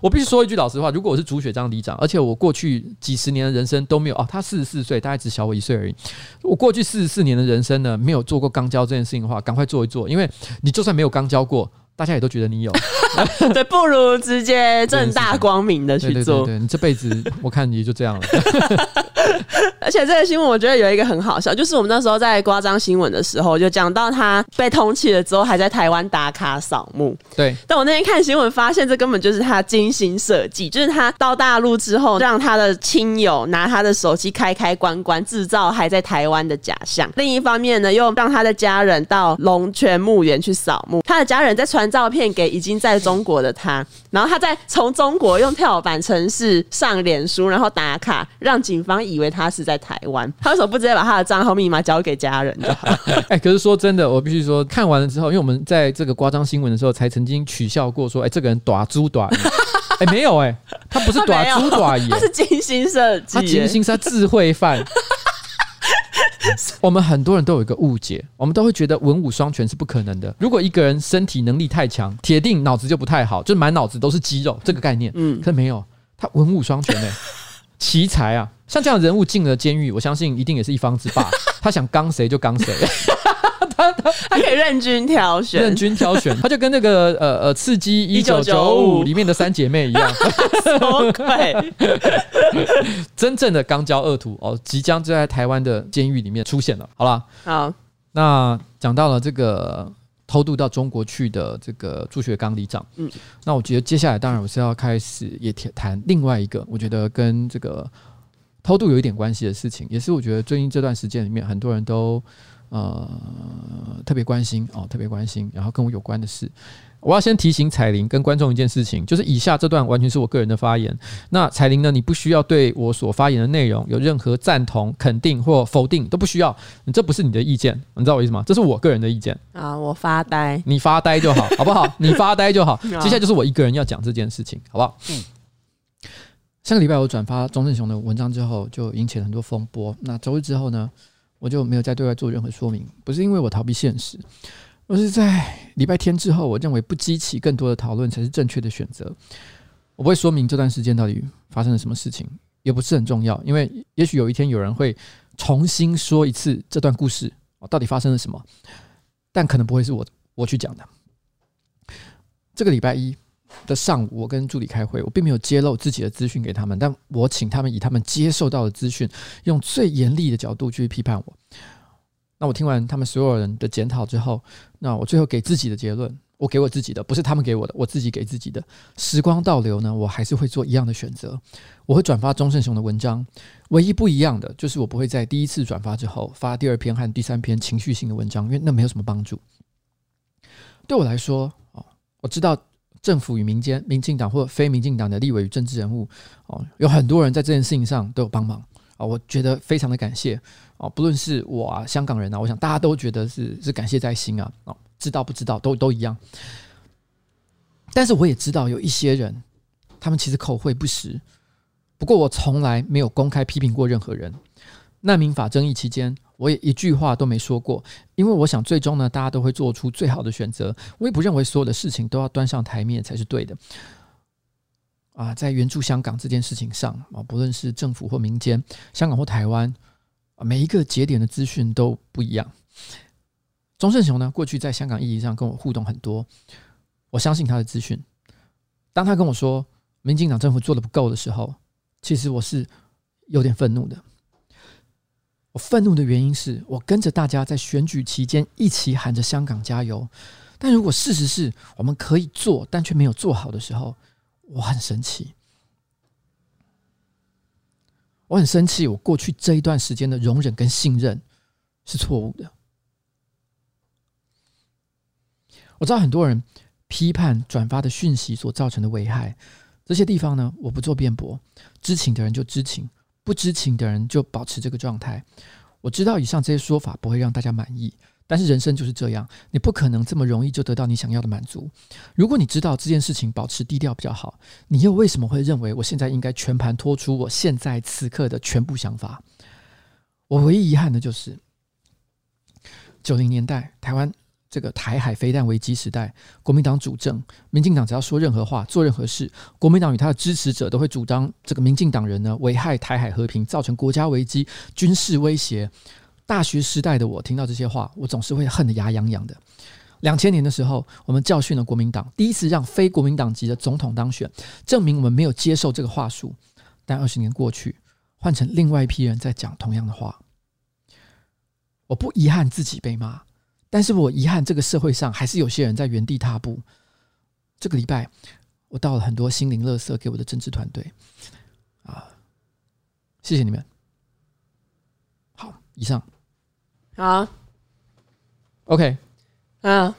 我必须说一句老实话，如果我是朱雪璋里长，而且我过去几十年的人生都没有哦，他四十四岁，大概只小我一岁而已。我过去四十四年的人生呢，没有做过肛交这件事情的话，赶快做一做，因为你就算没有肛交过。大家也都觉得你有，对，不如直接正大光明的去做。对，你这辈子我看你就这样了。而且这个新闻我觉得有一个很好笑，就是我们那时候在夸张新闻的时候，就讲到他被通缉了之后，还在台湾打卡扫墓。对，但我那天看新闻发现，这根本就是他精心设计，就是他到大陆之后，让他的亲友拿他的手机开开关关，制造还在台湾的假象。另一方面呢，又让他的家人到龙泉墓园去扫墓，他的家人在传。照片给已经在中国的他，然后他在从中国用跳板城市上脸书，然后打卡，让警方以为他是在台湾。他为什么不直接把他的账号密码交给家人就好？哎、欸，可是说真的，我必须说，看完了之后，因为我们在这个夸张新闻的时候，才曾经取笑过说，哎、欸，这个人短猪短，哎、欸，没有、欸，哎，他不是短猪短，他是精心设计，他精心是他智慧犯。我们很多人都有一个误解，我们都会觉得文武双全是不可能的。如果一个人身体能力太强，铁定脑子就不太好，就满脑子都是肌肉这个概念。嗯，可没有，他文武双全呢、欸，奇才啊！像这样人物进了监狱，我相信一定也是一方之霸。他想刚谁就刚谁。他他他可以任君挑选，任君挑选，他就跟那个呃呃刺激一九九五里面的三姐妹一样，什么鬼？真正的刚交恶徒哦，即将就在台湾的监狱里面出现了。好了，好，那讲到了这个偷渡到中国去的这个朱学刚里长，嗯，那我觉得接下来当然我是要开始也谈另外一个，我觉得跟这个偷渡有一点关系的事情，也是我觉得最近这段时间里面很多人都。呃，特别关心哦，特别关心，然后跟我有关的事，我要先提醒彩玲跟观众一件事情，就是以下这段完全是我个人的发言。那彩玲呢，你不需要对我所发言的内容有任何赞同、肯定或否定，都不需要。你这不是你的意见，你知道我意思吗？这是我个人的意见啊，我发呆，你发呆就好，好不好？你发呆就好。接下来就是我一个人要讲这件事情，好不好？嗯。上个礼拜我转发钟正雄的文章之后，就引起了很多风波。那周日之后呢？我就没有再对外做任何说明，不是因为我逃避现实，而是在礼拜天之后，我认为不激起更多的讨论才是正确的选择。我不会说明这段时间到底发生了什么事情，也不是很重要，因为也许有一天有人会重新说一次这段故事，到底发生了什么，但可能不会是我我去讲的。这个礼拜一。的上午，我跟助理开会，我并没有揭露自己的资讯给他们，但我请他们以他们接受到的资讯，用最严厉的角度去批判我。那我听完他们所有人的检讨之后，那我最后给自己的结论，我给我自己的，不是他们给我的，我自己给自己的。时光倒流呢，我还是会做一样的选择，我会转发钟胜雄的文章，唯一不一样的就是我不会在第一次转发之后发第二篇和第三篇情绪性的文章，因为那没有什么帮助。对我来说，哦，我知道。政府与民间、民进党或非民进党的立委与政治人物，哦，有很多人在这件事情上都有帮忙啊，我觉得非常的感谢哦。不论是我啊，香港人啊，我想大家都觉得是是感谢在心啊。哦，知道不知道都都一样。但是我也知道有一些人，他们其实口惠不实。不过我从来没有公开批评过任何人。难民法争议期间，我也一句话都没说过，因为我想最终呢，大家都会做出最好的选择。我也不认为所有的事情都要端上台面才是对的。啊，在援助香港这件事情上啊，不论是政府或民间，香港或台湾，每一个节点的资讯都不一样。钟胜雄呢，过去在香港议题上跟我互动很多，我相信他的资讯。当他跟我说民进党政府做的不够的时候，其实我是有点愤怒的。我愤怒的原因是我跟着大家在选举期间一起喊着“香港加油”，但如果事实是我们可以做，但却没有做好的时候，我很生气。我很生气，我过去这一段时间的容忍跟信任是错误的。我知道很多人批判转发的讯息所造成的危害，这些地方呢，我不做辩驳，知情的人就知情。不知情的人就保持这个状态。我知道以上这些说法不会让大家满意，但是人生就是这样，你不可能这么容易就得到你想要的满足。如果你知道这件事情保持低调比较好，你又为什么会认为我现在应该全盘托出我现在此刻的全部想法？我唯一遗憾的就是九零年代台湾。这个台海飞弹危机时代，国民党主政，民进党只要说任何话、做任何事，国民党与他的支持者都会主张这个民进党人呢危害台海和平，造成国家危机、军事威胁。大学时代的我听到这些话，我总是会恨得牙痒痒的。两千年的时候，我们教训了国民党，第一次让非国民党籍的总统当选，证明我们没有接受这个话术。但二十年过去，换成另外一批人在讲同样的话。我不遗憾自己被骂，但是我遗憾这个社会上还是有些人在原地踏步。这个礼拜，我到了很多心灵垃圾给我的政治团队啊，谢谢你们。好，以上。好，OK。嗯，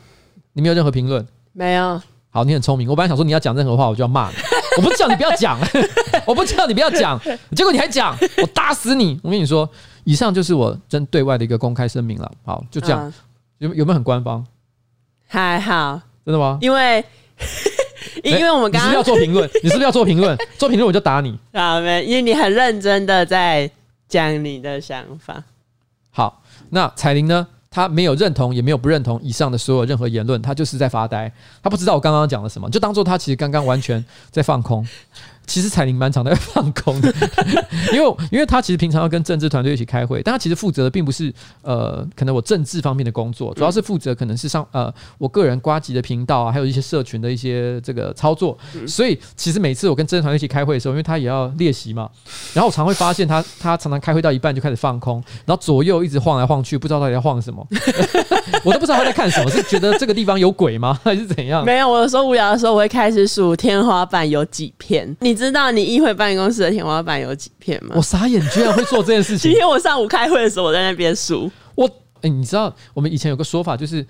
你没有任何评论？没有。好，你很聪明。我本来想说你要讲任何话，我就要骂你。我不叫你不要讲，我不叫你不要讲，结果你还讲，我打死你！我跟你说，以上就是我针对外的一个公开声明了。好，就这样。嗯、有有没有很官方？还好。真的吗？因为 因为我们刚刚、欸、你是不是要做评论？你是不是要做评论？做评论我就打你。好没，因为你很认真的在讲你的想法。好，那彩玲呢？她没有认同，也没有不认同以上的所有任何言论，她就是在发呆，她不知道我刚刚讲了什么，就当做她其实刚刚完全在放空。其实彩铃蛮常在放空的，因为因为他其实平常要跟政治团队一起开会，但他其实负责的并不是呃，可能我政治方面的工作，主要是负责可能是上呃我个人瓜级的频道啊，还有一些社群的一些这个操作。所以其实每次我跟政治团队一起开会的时候，因为他也要练习嘛，然后我常会发现他他常常开会到一半就开始放空，然后左右一直晃来晃去，不知道到底要晃什么，我都不知道他在看什么，是觉得这个地方有鬼吗，还是怎样？没有，我有时候无聊的时候，我会开始数天花板有几片。你知道你议会办公室的天花板有几片吗？我傻眼，居然会做这件事情。今天我上午开会的时候，我在那边数。我哎、欸，你知道我们以前有个说法，就是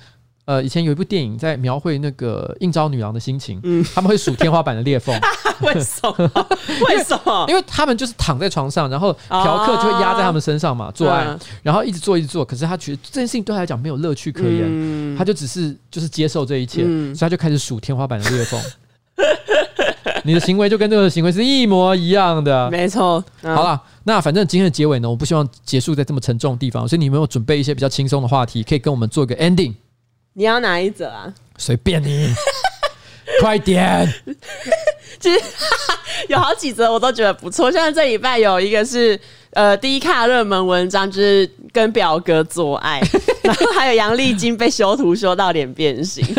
呃，以前有一部电影在描绘那个应招女郎的心情，嗯，他们会数天花板的裂缝。为什么？为什么？因为他们就是躺在床上，然后嫖客就会压在他们身上嘛，做爱，嗯、然后一直做一直做。可是他觉得这件事情对他来讲没有乐趣可言，嗯、他就只是就是接受这一切，嗯、所以他就开始数天花板的裂缝。你的行为就跟这个行为是一模一样的，没错。嗯、好了，那反正今天的结尾呢，我不希望结束在这么沉重的地方，所以你有没有准备一些比较轻松的话题，可以跟我们做一个 ending？你要哪一则啊？随便你，快点。其实 有好几则我都觉得不错，像这礼拜有一个是呃第一卡热门文章，就是跟表哥做爱，然后还有杨丽菁被修图修到脸变形。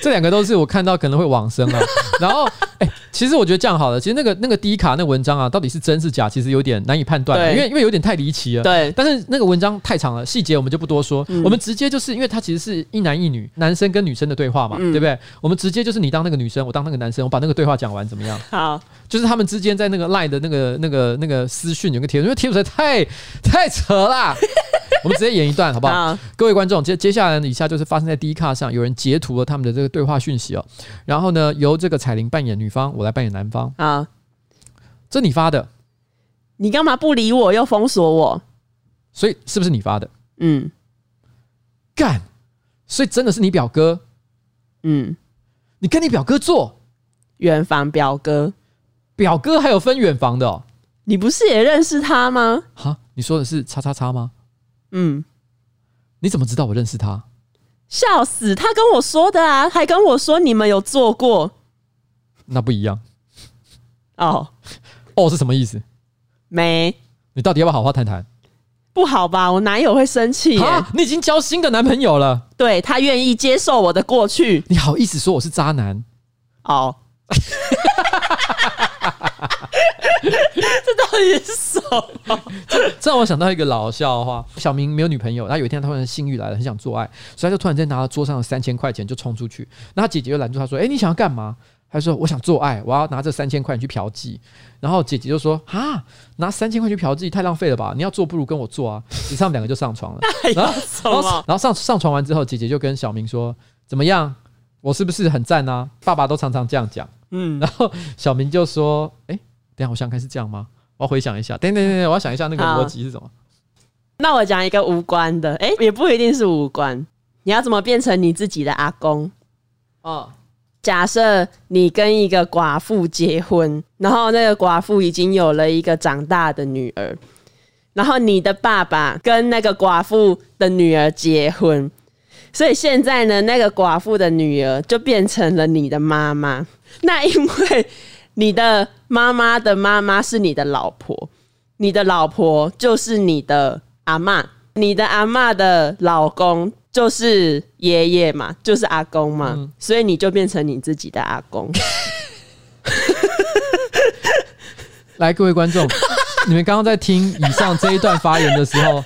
这两个都是我看到可能会往生啊，然后哎、欸，其实我觉得这样好了，其实那个那个第一卡那文章啊，到底是真是假，其实有点难以判断，因为因为有点太离奇了。对，但是那个文章太长了，细节我们就不多说，嗯、我们直接就是因为它其实是一男一女，男生跟女生的对话嘛，嗯、对不对？我们直接就是你当那个女生，我当那个男生，我把那个对话讲完，怎么样？好，就是他们之间在那个 LINE 的那个那个那个私讯有个贴图，因为贴图实在太太扯了。我们直接演一段好不好？好，各位观众，接接下来呢，以下就是发生在 D 卡上，有人截图了他们的这个对话讯息哦。然后呢，由这个彩铃扮演女方，我来扮演男方。啊，这你发的？你干嘛不理我又封锁我？所以是不是你发的？嗯，干，所以真的是你表哥？嗯，你跟你表哥做远房表哥？表哥还有分远房的哦？你不是也认识他吗？哈，你说的是叉叉叉吗？嗯，你怎么知道我认识他？笑死，他跟我说的啊，还跟我说你们有做过，那不一样。哦，哦是什么意思？没，你到底要不要好好谈谈？不好吧，我男友会生气。啊，你已经交新的男朋友了？对，他愿意接受我的过去。你好意思说我是渣男？哦。这到底是什么？这这让我想到一个老笑话：小明没有女朋友，他有一天他突然性欲来了，很想做爱，所以他就突然间拿了桌上的三千块钱就冲出去。那他姐姐就拦住他说：“哎，你想要干嘛？”他说：“我想做爱，我要拿这三千块钱去嫖妓。”然后姐姐就说：“啊，拿三千块去嫖妓太浪费了吧？你要做不如跟我做啊！” 于是他们两个就上床了。然后，然后，然后上上床完之后，姐姐就跟小明说：“怎么样？我是不是很赞啊？爸爸都常常这样讲。”嗯，然后小明就说：“哎。”等下，我想看是这样吗？我要回想一下。等等等等，我要想一下那个逻辑是什么。那我讲一个无关的，哎、欸，也不一定是无关。你要怎么变成你自己的阿公？哦，假设你跟一个寡妇结婚，然后那个寡妇已经有了一个长大的女儿，然后你的爸爸跟那个寡妇的女儿结婚，所以现在呢，那个寡妇的女儿就变成了你的妈妈。那因为。你的妈妈的妈妈是你的老婆，你的老婆就是你的阿嬷，你的阿嬷的老公就是爷爷嘛，就是阿公嘛，嗯、所以你就变成你自己的阿公。来，各位观众，你们刚刚在听以上这一段发言的时候，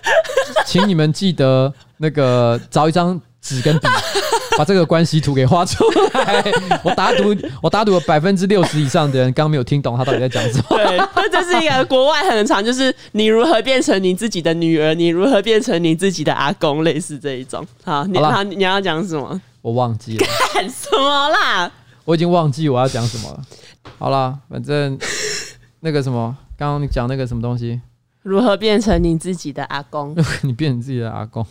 请你们记得那个找一张纸跟笔，把这个关系图给画出来。我打赌，我打赌有百分之六十以上的人刚刚没有听懂他到底在讲什么。对，那这是一个国外很长，就是你如何变成你自己的女儿，你如何变成你自己的阿公，类似这一种。好，你好，你要讲什么？我忘记了。干什么啦？我已经忘记我要讲什么了。好啦，反正。那个什么，刚刚你讲那个什么东西？如何变成你自己的阿公？你变成自己的阿公？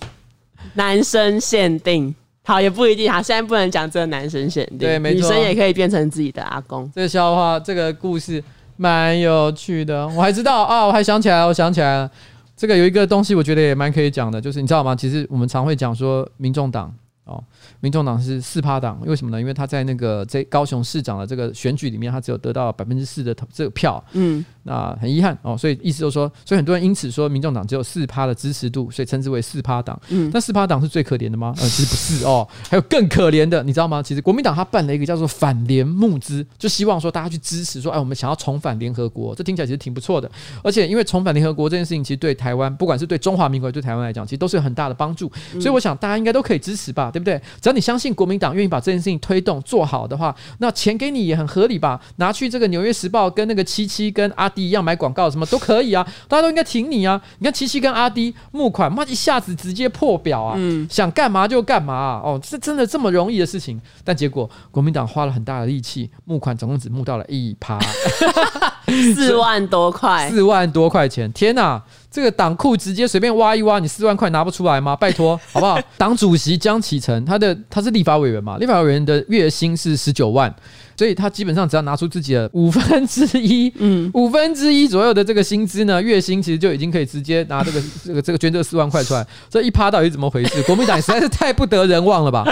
男生限定，好也不一定哈。现在不能讲这个男生限定，对，没错，女生也可以变成自己的阿公。这个笑话，这个故事蛮有趣的。我还知道啊，我还想起来了，我想起来了，这个有一个东西，我觉得也蛮可以讲的，就是你知道吗？其实我们常会讲说，民众党哦。民众党是四趴党，为什么呢？因为他在那个这高雄市长的这个选举里面，他只有得到百分之四的这个票，嗯，那很遗憾哦。所以意思就是说，所以很多人因此说，民众党只有四趴的支持度，所以称之为四趴党。嗯，但四趴党是最可怜的吗？呃，其实不是哦，还有更可怜的，你知道吗？其实国民党他办了一个叫做反联募资，就希望说大家去支持，说哎，我们想要重返联合国，这听起来其实挺不错的。而且因为重返联合国这件事情，其实对台湾，不管是对中华民国，对台湾来讲，其实都是有很大的帮助。所以我想大家应该都可以支持吧，对不对？只要你相信国民党。愿意把这件事情推动做好的话，那钱给你也很合理吧？拿去这个《纽约时报》跟那个七七跟阿迪一样买广告，什么都可以啊！大家都应该挺你啊！你看七七跟阿迪募款，妈一下子直接破表啊！嗯，想干嘛就干嘛啊！哦，这真的这么容易的事情？但结果国民党花了很大的力气，募款总共只募到了一趴，四万多块，四万多块钱！天哪！这个党库直接随便挖一挖，你四万块拿不出来吗？拜托，好不好？党主席江启臣，他的他是立法委员嘛，立法委员的月薪是十九万，所以他基本上只要拿出自己的五分之一，嗯，五分之一左右的这个薪资呢，月薪其实就已经可以直接拿这个这个这个捐这四万块出来。这一趴到底是怎么回事？国民党实在是太不得人望了吧，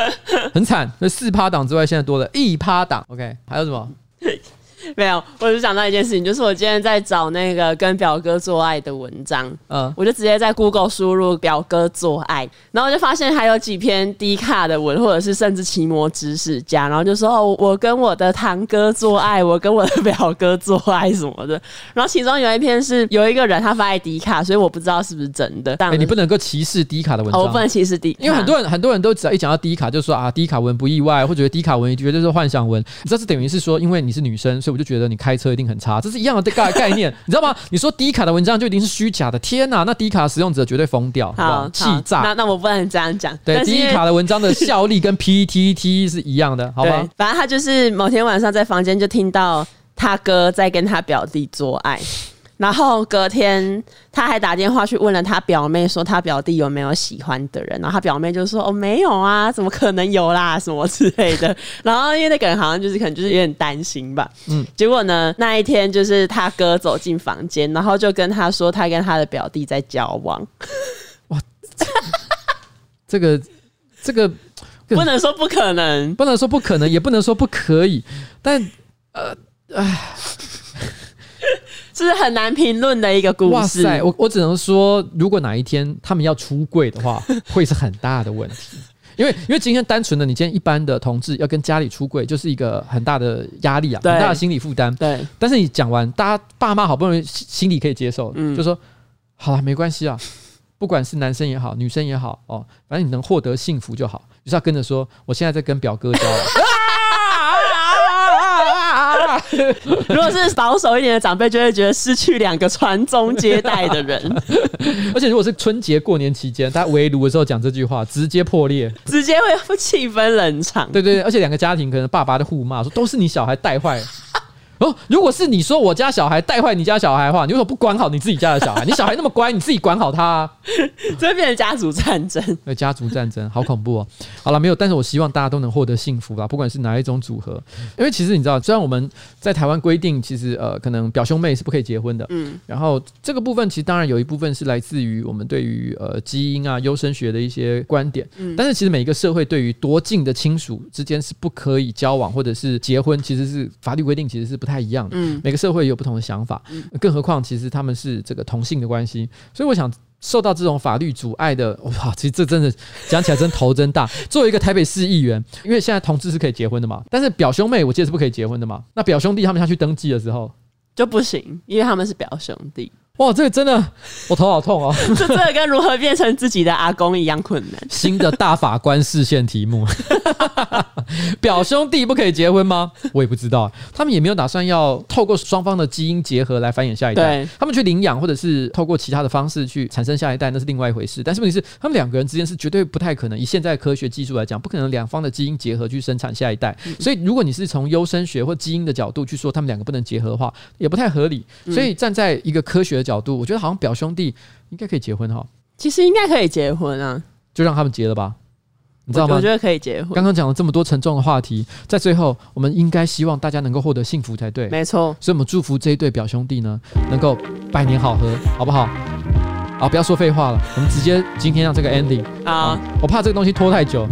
很惨。那四趴党之外，现在多了一趴党。OK，还有什么？没有，我就想到一件事情，就是我今天在找那个跟表哥做爱的文章，嗯，我就直接在 Google 输入“表哥做爱”，然后就发现还有几篇低卡的文，或者是甚至奇摩知识家，然后就说哦，我跟我的堂哥做爱，我跟我的表哥做爱什么的。然后其中有一篇是有一个人他发在 D 卡，所以我不知道是不是真的。但、欸、你不能够歧视低卡的文章，哦、我不能歧视 D，因为很多人很多人都只要一讲到低卡，就说啊低卡文不意外，或者觉得 D 卡文绝对是幻想文。这等于是说，因为你是女生，所以我就觉得你开车。一定很差，这是一样的概概念，你知道吗？你说低卡的文章就一定是虚假的，天哪！那低卡使用者绝对疯掉，好气炸。那那我不能这样讲。对，低卡的文章的效力跟 PTT 是一样的，好吧？反正他就是某天晚上在房间就听到他哥在跟他表弟做爱。然后隔天，他还打电话去问了他表妹，说他表弟有没有喜欢的人。然后他表妹就说：“哦，没有啊，怎么可能有啦，什么之类的。”然后因为那个人好像就是可能就是有点担心吧。嗯。结果呢，那一天就是他哥走进房间，然后就跟他说他跟他的表弟在交往。哇，这个这个不能说不可能，不能说不可能，也不能说不可以。但呃，唉。这是很难评论的一个故事。哇塞，我我只能说，如果哪一天他们要出柜的话，会是很大的问题。因为因为今天单纯的你今天一般的同志要跟家里出柜，就是一个很大的压力啊，很大的心理负担。对。但是你讲完，大家爸妈好不容易心里可以接受，嗯，就说好了，没关系啊，不管是男生也好，女生也好，哦，反正你能获得幸福就好。就是要跟着说，我现在在跟表哥交往。如果是保守一点的长辈，就会觉得失去两个传宗接代的人。而且如果是春节过年期间，他围炉的时候讲这句话，直接破裂，直接会气氛冷场。对对对，而且两个家庭可能爸爸的互骂说，都是你小孩带坏。哦，如果是你说我家小孩带坏你家小孩的话，你为什么不管好你自己家的小孩？你小孩那么乖，你自己管好他啊。这会变成家族战争。对，家族战争好恐怖哦。好了，没有，但是我希望大家都能获得幸福吧，不管是哪一种组合。因为其实你知道，虽然我们在台湾规定，其实呃，可能表兄妹是不可以结婚的。嗯。然后这个部分其实当然有一部分是来自于我们对于呃基因啊、优生学的一些观点。嗯。但是其实每一个社会对于多近的亲属之间是不可以交往或者是结婚，其实是法律规定其实是不太一样的。嗯。每个社会有不同的想法，更何况其实他们是这个同性的关系，所以我想。受到这种法律阻碍的，哇，其实这真的讲起来真头真大。作为一个台北市议员，因为现在同志是可以结婚的嘛，但是表兄妹我记得是不可以结婚的嘛。那表兄弟他们下去登记的时候就不行，因为他们是表兄弟。哇，这个真的，我头好痛哦！这这个跟如何变成自己的阿公一样困难。新的大法官视线题目，表兄弟不可以结婚吗？我也不知道，他们也没有打算要透过双方的基因结合来繁衍下一代。他们去领养或者是透过其他的方式去产生下一代，那是另外一回事。但是问题是，他们两个人之间是绝对不太可能，以现在科学技术来讲，不可能两方的基因结合去生产下一代。所以，如果你是从优生学或基因的角度去说他们两个不能结合的话，也不太合理。所以，站在一个科学的角度，我觉得好像表兄弟应该可以结婚哈。其实应该可以结婚啊，就让他们结了吧。你知道吗？我觉得可以结婚。刚刚讲了这么多沉重的话题，在最后，我们应该希望大家能够获得幸福才对。没错，所以我们祝福这一对表兄弟呢，能够百年好合，好不好？好，不要说废话了，我们直接今天让这个 ending 啊，我怕这个东西拖太久，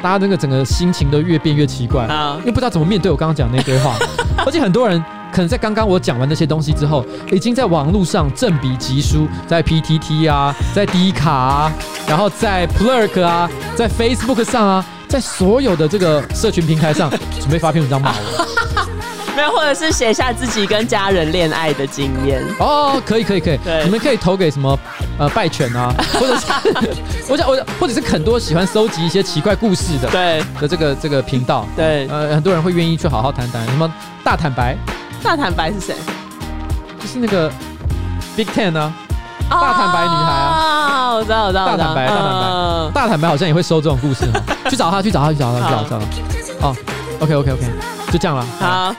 大家那个整个心情都越变越奇怪啊，因为不知道怎么面对我刚刚讲那堆话，而且很多人。可能在刚刚我讲完那些东西之后，已经在网络上正比疾书，在 PTT 啊，在 D 卡啊，然后在 Plurk 啊，在 Facebook 上啊，在所有的这个社群平台上，准备发篇文章骂我。没有，或者是写下自己跟家人恋爱的经验。哦，可以，可以，可以。对，你们可以投给什么呃拜犬啊，或者是我想，我想，或者是很多喜欢搜集一些奇怪故事的，对的这个这个频道。对，呃，很多人会愿意去好好谈谈什么大坦白。大坦白是谁？就是那个 Big Ten 啊，大坦白女孩啊，我知道，我知道，大坦白，大坦白，大坦白好像也会收这种故事，去找他，去找他，去找他，去找他。哦，OK，OK，OK，就这样了。好。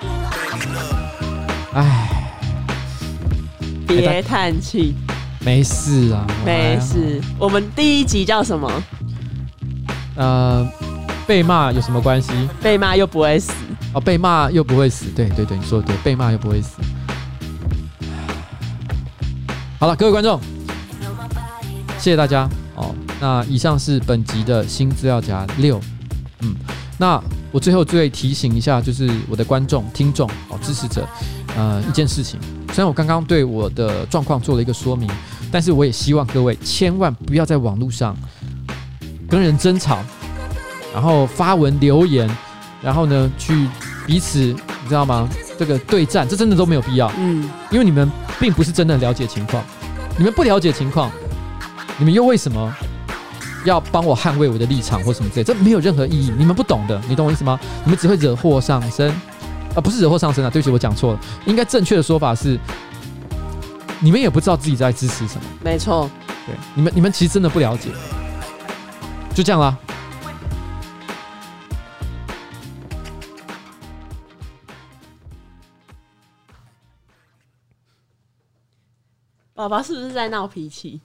哎，别叹气，没事啊，没事。我们第一集叫什么？呃，被骂有什么关系？被骂又不会死。哦，被骂又不会死，对对对，你说的对，被骂又不会死。好了，各位观众，谢谢大家哦。那以上是本集的新资料夹六，嗯，那我最后最提醒一下，就是我的观众、听众哦、支持者，呃，一件事情。虽然我刚刚对我的状况做了一个说明，但是我也希望各位千万不要在网络上跟人争吵，然后发文留言。然后呢，去彼此，你知道吗？这个对战，这真的都没有必要。嗯，因为你们并不是真的了解情况，你们不了解情况，你们又为什么要帮我捍卫我的立场或什么之类？这没有任何意义。你们不懂的，你懂我意思吗？你们只会惹祸上身，啊，不是惹祸上身啊！对不起，我讲错了。应该正确的说法是，你们也不知道自己在支持什么。没错，对，你们你们其实真的不了解。就这样啦。爸爸是不是在闹脾气？